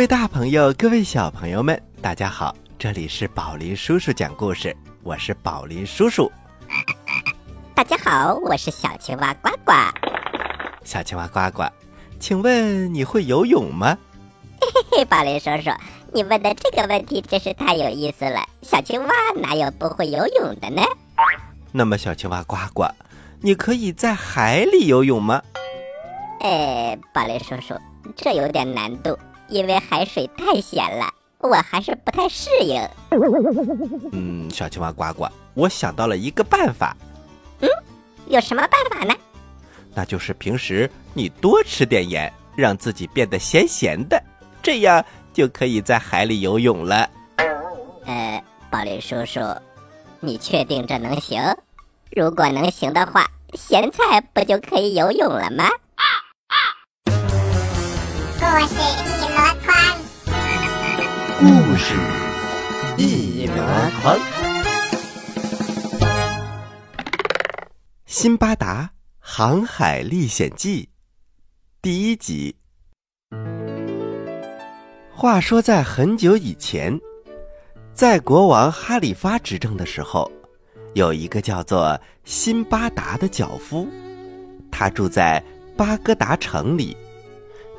各位大朋友，各位小朋友们，大家好！这里是宝林叔叔讲故事，我是宝林叔叔。大家好，我是小青蛙呱呱。小青蛙呱呱，请问你会游泳吗？嘿嘿，宝林叔叔，你问的这个问题真是太有意思了。小青蛙哪有不会游泳的呢？那么，小青蛙呱呱，你可以在海里游泳吗？哎，宝林叔叔，这有点难度，因为海水太咸了，我还是不太适应。嗯，小青蛙呱呱，我想到了一个办法。嗯，有什么办法呢？那就是平时你多吃点盐，让自己变得咸咸的，这样就可以在海里游泳了。呃，宝林叔叔，你确定这能行？如果能行的话，咸菜不就可以游泳了吗？故事是一箩筐，《辛巴达航海历险记》第一集。话说，在很久以前，在国王哈里发执政的时候，有一个叫做辛巴达的脚夫，他住在巴格达城里。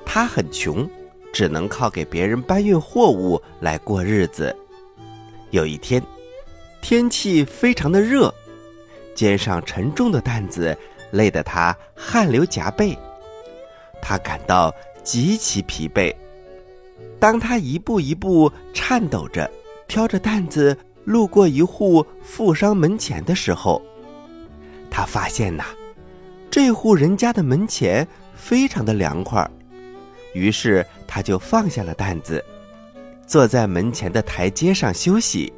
他很穷，只能靠给别人搬运货物来过日子。有一天，天气非常的热，肩上沉重的担子累得他汗流浃背，他感到极其疲惫。当他一步一步颤抖着挑着担子路过一户富商门前的时候，他发现呐，这户人家的门前非常的凉快。于是他就放下了担子，坐在门前的台阶上休息。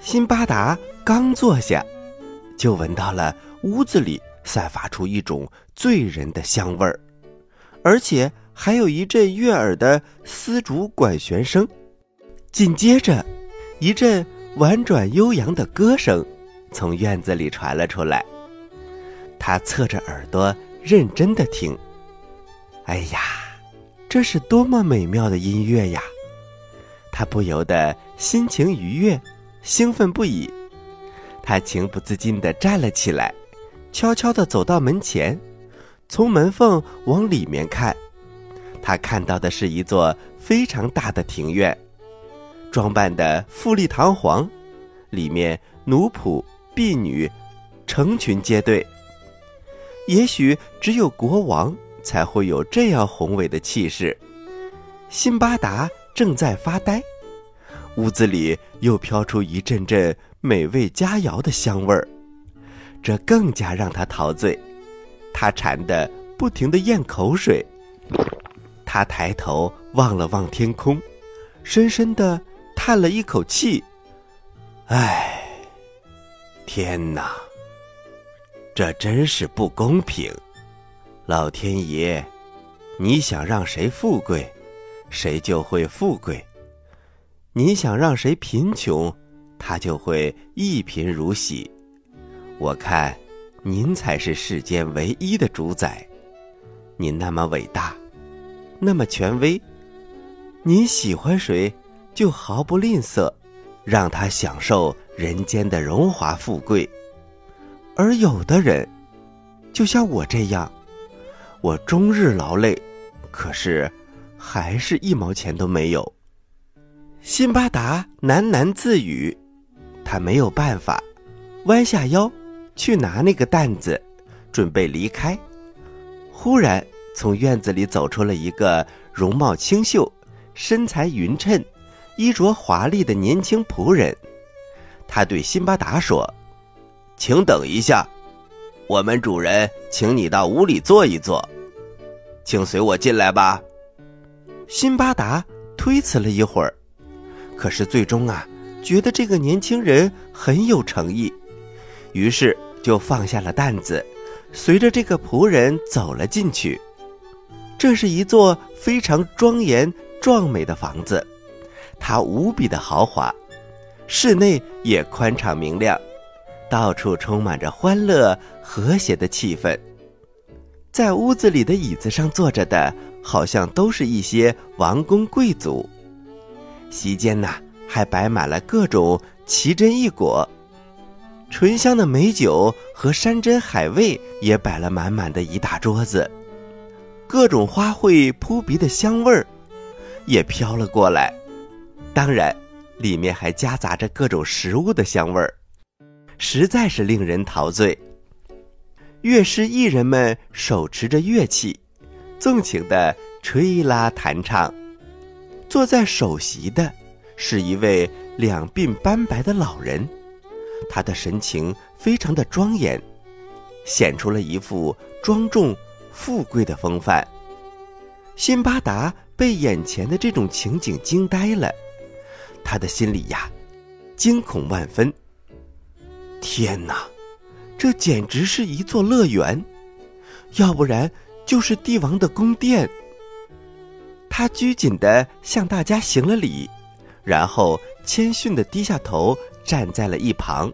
辛巴达刚坐下，就闻到了屋子里散发出一种醉人的香味儿，而且还有一阵悦耳的丝竹管弦声。紧接着，一阵婉转悠扬的歌声从院子里传了出来。他侧着耳朵认真的听。哎呀！这是多么美妙的音乐呀！他不由得心情愉悦，兴奋不已。他情不自禁地站了起来，悄悄地走到门前，从门缝往里面看。他看到的是一座非常大的庭院，装扮的富丽堂皇，里面奴仆、婢女成群结队。也许只有国王。才会有这样宏伟的气势。辛巴达正在发呆，屋子里又飘出一阵阵美味佳肴的香味儿，这更加让他陶醉。他馋得不停的咽口水。他抬头望了望天空，深深的叹了一口气：“唉，天哪，这真是不公平。”老天爷，你想让谁富贵，谁就会富贵；你想让谁贫穷，他就会一贫如洗。我看，您才是世间唯一的主宰。您那么伟大，那么权威，您喜欢谁，就毫不吝啬，让他享受人间的荣华富贵。而有的人，就像我这样。我终日劳累，可是还是一毛钱都没有。辛巴达喃喃自语，他没有办法，弯下腰去拿那个担子，准备离开。忽然，从院子里走出了一个容貌清秀、身材匀称、衣着华丽的年轻仆人。他对辛巴达说：“请等一下，我们主人请你到屋里坐一坐。”请随我进来吧。辛巴达推辞了一会儿，可是最终啊，觉得这个年轻人很有诚意，于是就放下了担子，随着这个仆人走了进去。这是一座非常庄严壮美的房子，它无比的豪华，室内也宽敞明亮，到处充满着欢乐和谐的气氛。在屋子里的椅子上坐着的，好像都是一些王公贵族。席间呐，还摆满了各种奇珍异果，醇香的美酒和山珍海味也摆了满满的一大桌子，各种花卉扑鼻的香味儿也飘了过来。当然，里面还夹杂着各种食物的香味儿，实在是令人陶醉。乐师艺人们手持着乐器，纵情的吹拉弹唱。坐在首席的，是一位两鬓斑白的老人，他的神情非常的庄严，显出了一副庄重富贵的风范。辛巴达被眼前的这种情景惊呆了，他的心里呀，惊恐万分。天哪，这简直是一座乐园，要不然就是帝王的宫殿。他拘谨地向大家行了礼，然后谦逊地低下头，站在了一旁。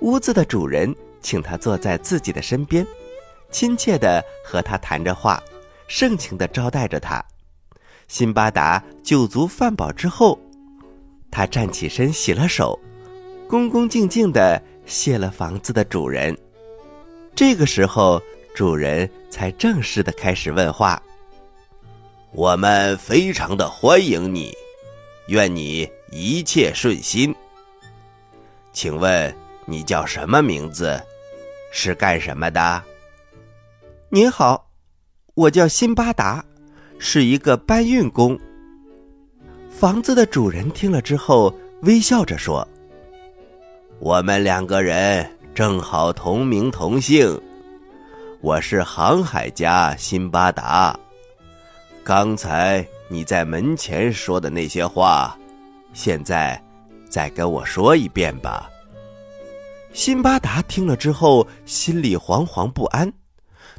屋子的主人请他坐在自己的身边，亲切地和他谈着话，盛情地招待着他。辛巴达酒足饭饱之后，他站起身洗了手，恭恭敬敬地谢了房子的主人。这个时候，主人才正式的开始问话。我们非常的欢迎你，愿你一切顺心。请问你叫什么名字？是干什么的？您好，我叫辛巴达，是一个搬运工。房子的主人听了之后，微笑着说：“我们两个人正好同名同姓，我是航海家辛巴达。”刚才你在门前说的那些话，现在再跟我说一遍吧。辛巴达听了之后，心里惶惶不安，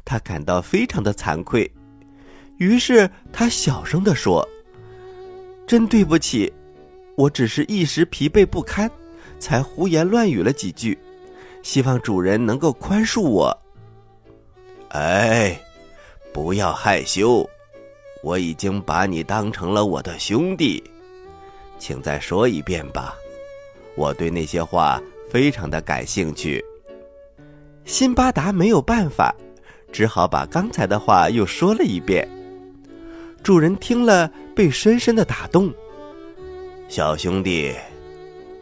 他感到非常的惭愧，于是他小声的说：“真对不起，我只是一时疲惫不堪，才胡言乱语了几句，希望主人能够宽恕我。”哎，不要害羞。我已经把你当成了我的兄弟，请再说一遍吧。我对那些话非常的感兴趣。辛巴达没有办法，只好把刚才的话又说了一遍。主人听了，被深深的打动。小兄弟，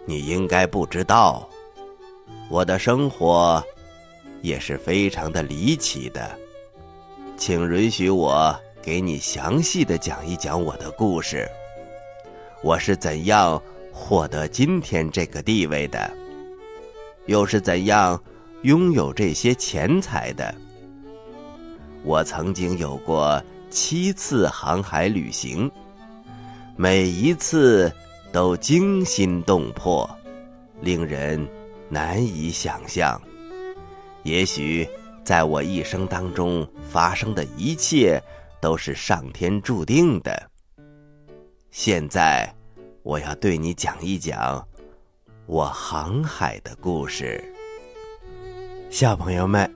你应该不知道，我的生活也是非常的离奇的，请允许我。给你详细的讲一讲我的故事。我是怎样获得今天这个地位的，又是怎样拥有这些钱财的？我曾经有过七次航海旅行，每一次都惊心动魄，令人难以想象。也许在我一生当中发生的一切。都是上天注定的。现在，我要对你讲一讲我航海的故事。小朋友们，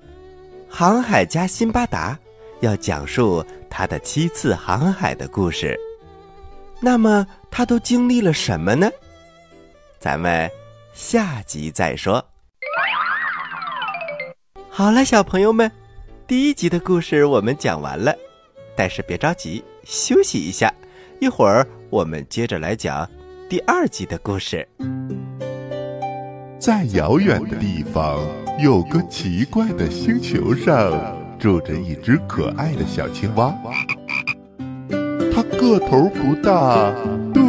航海家辛巴达要讲述他的七次航海的故事。那么，他都经历了什么呢？咱们下集再说。好了，小朋友们，第一集的故事我们讲完了。但是别着急，休息一下，一会儿我们接着来讲第二集的故事。在遥远的地方，有个奇怪的星球上，住着一只可爱的小青蛙。它个头不大，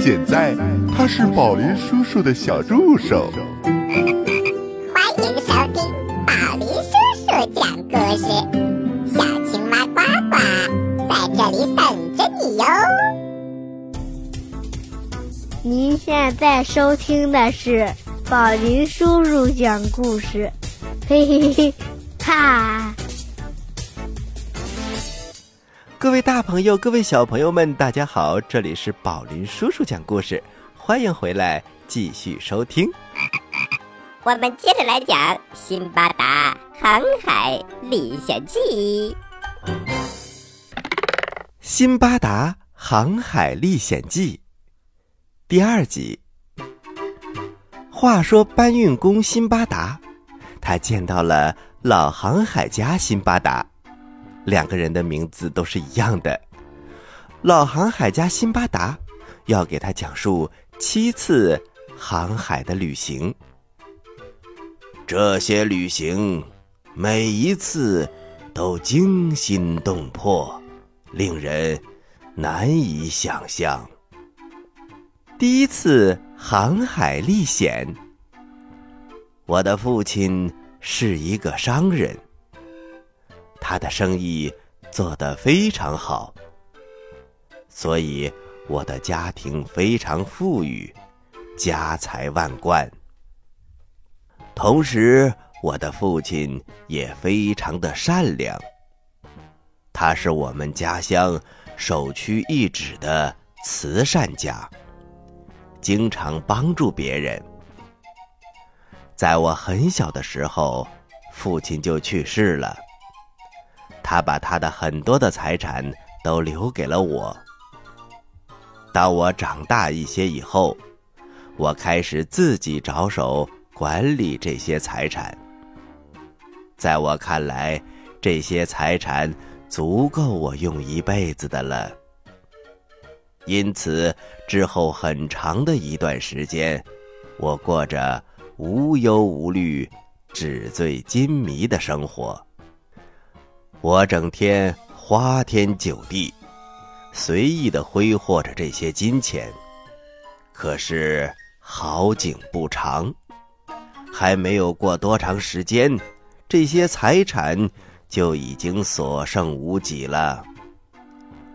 现在，他是宝林叔叔的小助手。欢迎收听宝林叔叔讲故事，小青蛙呱呱在这里等着你哟。您现在收听的是宝林叔叔讲故事。嘿嘿嘿，哈！各位大朋友，各位小朋友们，大家好，这里是宝林叔叔讲故事，欢迎回来继续收听。我们接着来讲《辛巴达航海历险记》。《辛巴达航海历险记》第二集。话说搬运工辛巴达，他见到了老航海家辛巴达，两个人的名字都是一样的。老航海家辛巴达要给他讲述七次航海的旅行，这些旅行每一次。都惊心动魄，令人难以想象。第一次航海历险，我的父亲是一个商人，他的生意做得非常好，所以我的家庭非常富裕，家财万贯。同时，我的父亲也非常的善良，他是我们家乡首屈一指的慈善家，经常帮助别人。在我很小的时候，父亲就去世了，他把他的很多的财产都留给了我。当我长大一些以后，我开始自己着手管理这些财产。在我看来，这些财产足够我用一辈子的了。因此，之后很长的一段时间，我过着无忧无虑、纸醉金迷的生活。我整天花天酒地，随意的挥霍着这些金钱。可是好景不长，还没有过多长时间。这些财产就已经所剩无几了。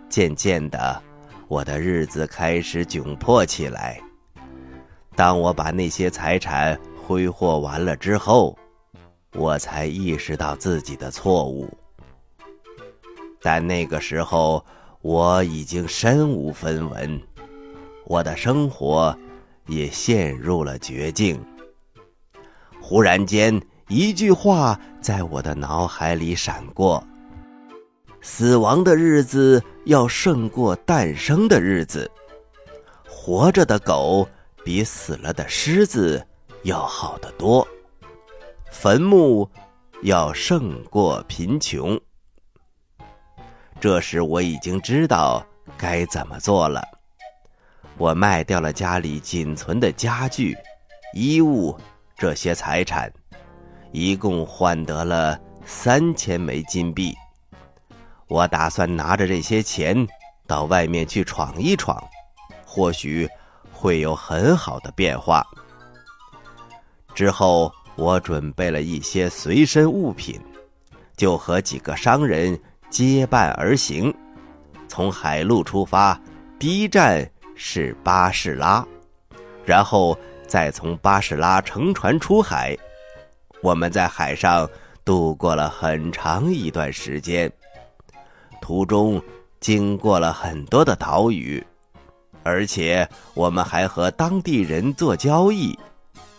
渐渐的，我的日子开始窘迫起来。当我把那些财产挥霍完了之后，我才意识到自己的错误。但那个时候，我已经身无分文，我的生活也陷入了绝境。忽然间。一句话在我的脑海里闪过：死亡的日子要胜过诞生的日子，活着的狗比死了的狮子要好得多，坟墓要胜过贫穷。这时我已经知道该怎么做了。我卖掉了家里仅存的家具、衣物这些财产。一共换得了三千枚金币。我打算拿着这些钱到外面去闯一闯，或许会有很好的变化。之后，我准备了一些随身物品，就和几个商人结伴而行，从海路出发，第一站是巴士拉，然后再从巴士拉乘船出海。我们在海上度过了很长一段时间，途中经过了很多的岛屿，而且我们还和当地人做交易，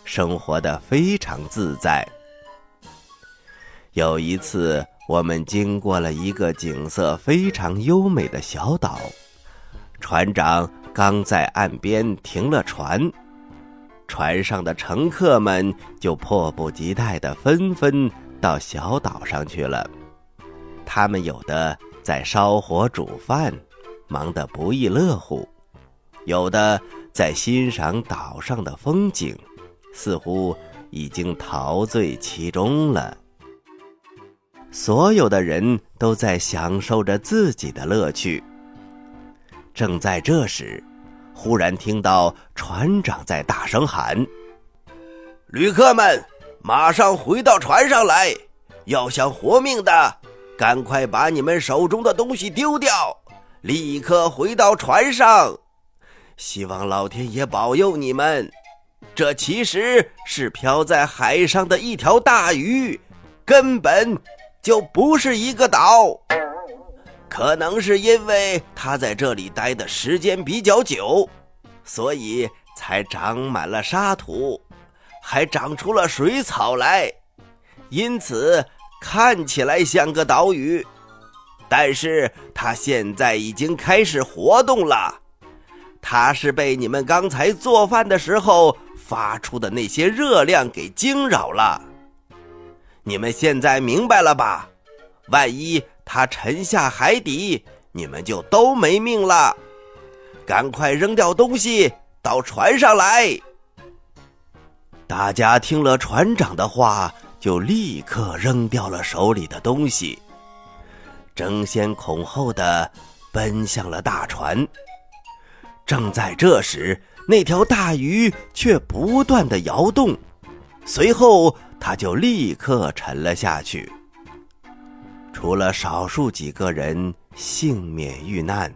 生活的非常自在。有一次，我们经过了一个景色非常优美的小岛，船长刚在岸边停了船。船上的乘客们就迫不及待的纷纷到小岛上去了。他们有的在烧火煮饭，忙得不亦乐乎；有的在欣赏岛上的风景，似乎已经陶醉其中了。所有的人都在享受着自己的乐趣。正在这时，忽然听到船长在大声喊：“旅客们，马上回到船上来！要想活命的，赶快把你们手中的东西丢掉，立刻回到船上。希望老天爷保佑你们。这其实是漂在海上的一条大鱼，根本就不是一个岛。可能是因为它在这里待的时间比较久，所以才长满了沙土，还长出了水草来，因此看起来像个岛屿。但是它现在已经开始活动了，它是被你们刚才做饭的时候发出的那些热量给惊扰了。你们现在明白了吧？万一它沉下海底，你们就都没命了。赶快扔掉东西，到船上来。大家听了船长的话，就立刻扔掉了手里的东西。争先恐后的奔向了大船。正在这时，那条大鱼却不断的摇动，随后他就立刻沉了下去。除了少数几个人幸免遇难，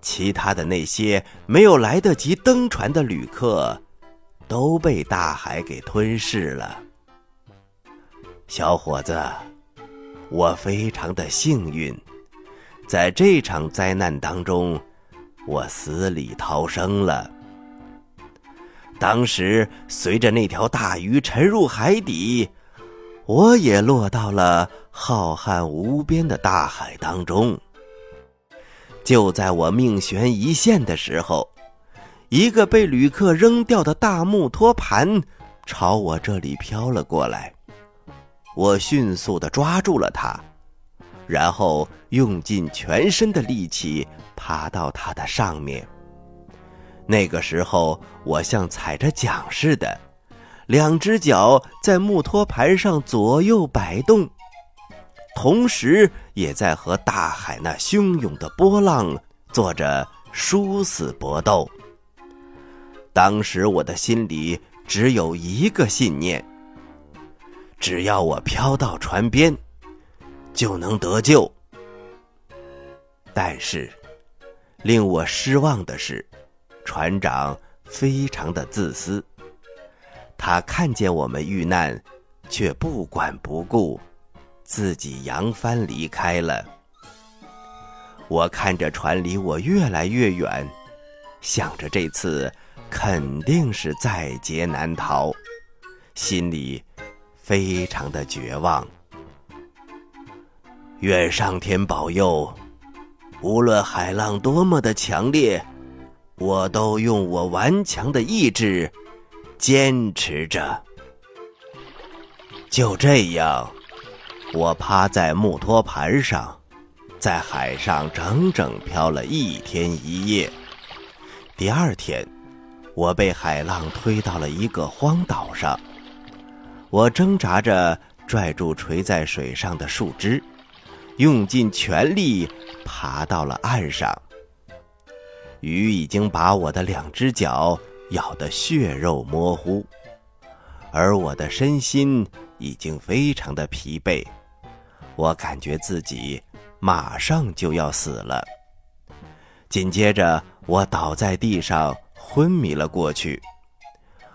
其他的那些没有来得及登船的旅客，都被大海给吞噬了。小伙子。我非常的幸运，在这场灾难当中，我死里逃生了。当时随着那条大鱼沉入海底，我也落到了浩瀚无边的大海当中。就在我命悬一线的时候，一个被旅客扔掉的大木托盘朝我这里飘了过来。我迅速的抓住了它，然后用尽全身的力气爬到它的上面。那个时候，我像踩着桨似的，两只脚在木托盘上左右摆动，同时也在和大海那汹涌的波浪做着殊死搏斗。当时我的心里只有一个信念。只要我飘到船边，就能得救。但是，令我失望的是，船长非常的自私。他看见我们遇难，却不管不顾，自己扬帆离开了。我看着船离我越来越远，想着这次肯定是在劫难逃，心里。非常的绝望。愿上天保佑，无论海浪多么的强烈，我都用我顽强的意志坚持着。就这样，我趴在木托盘上，在海上整整漂了一天一夜。第二天，我被海浪推到了一个荒岛上。我挣扎着拽住垂在水上的树枝，用尽全力爬到了岸上。鱼已经把我的两只脚咬得血肉模糊，而我的身心已经非常的疲惫，我感觉自己马上就要死了。紧接着，我倒在地上昏迷了过去。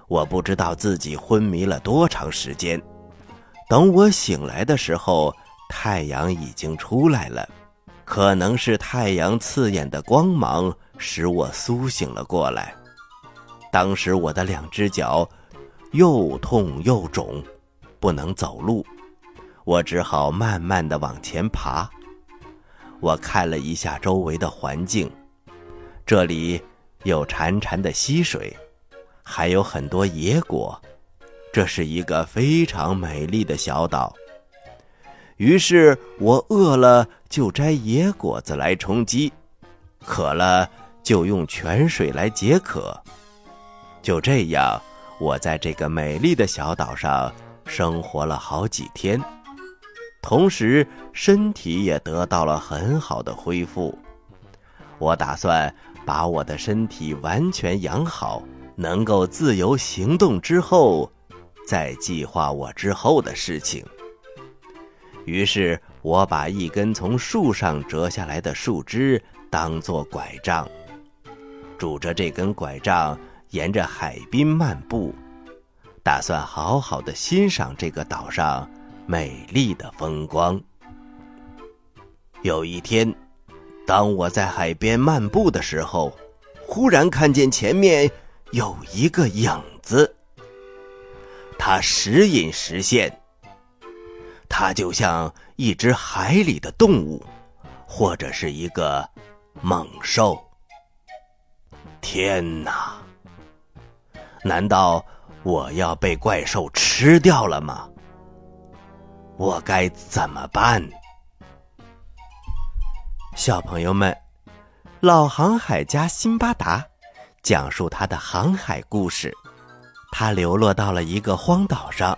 我不知道自己昏迷了多长时间，等我醒来的时候，太阳已经出来了。可能是太阳刺眼的光芒使我苏醒了过来。当时我的两只脚又痛又肿，不能走路，我只好慢慢的往前爬。我看了一下周围的环境，这里有潺潺的溪水。还有很多野果，这是一个非常美丽的小岛。于是我饿了就摘野果子来充饥，渴了就用泉水来解渴。就这样，我在这个美丽的小岛上生活了好几天，同时身体也得到了很好的恢复。我打算把我的身体完全养好。能够自由行动之后，再计划我之后的事情。于是，我把一根从树上折下来的树枝当做拐杖，拄着这根拐杖，沿着海滨漫步，打算好好的欣赏这个岛上美丽的风光。有一天，当我在海边漫步的时候，忽然看见前面有一个影子，它时隐时现。它就像一只海里的动物，或者是一个猛兽。天哪！难道我要被怪兽吃掉了吗？我该怎么办？小朋友们，老航海家辛巴达讲述他的航海故事。他流落到了一个荒岛上。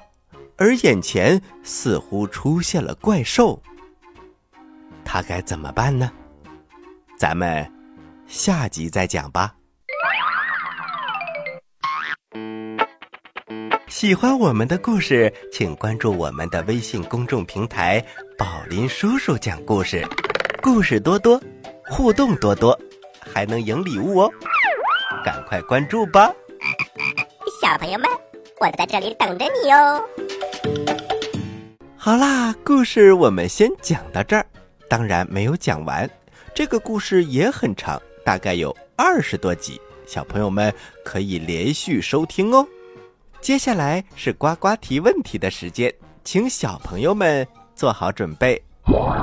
而眼前似乎出现了怪兽，他该怎么办呢？咱们下集再讲吧。喜欢我们的故事，请关注我们的微信公众平台“宝林叔叔讲故事”，故事多多，互动多多，还能赢礼物哦！赶快关注吧，小朋友们，我在这里等着你哦。好啦，故事我们先讲到这儿，当然没有讲完。这个故事也很长，大概有二十多集，小朋友们可以连续收听哦。接下来是呱呱提问题的时间，请小朋友们做好准备。我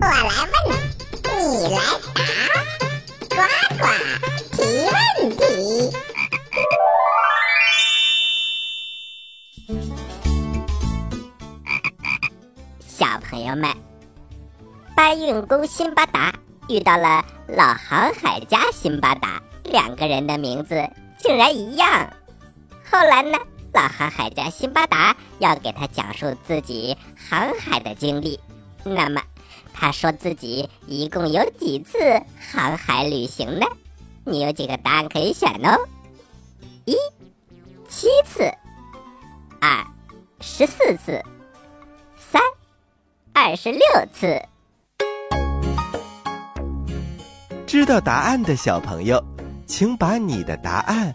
来问，你来答，呱呱提问题。小朋友们，搬运工辛巴达遇到了老航海家辛巴达，两个人的名字竟然一样。后来呢，老航海家辛巴达要给他讲述自己航海的经历。那么，他说自己一共有几次航海旅行呢？你有几个答案可以选哦：一、七次；二、十四次；三。二十六次。知道答案的小朋友，请把你的答案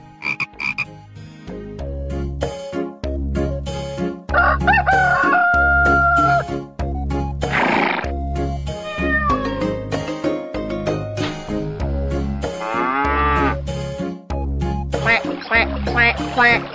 quack.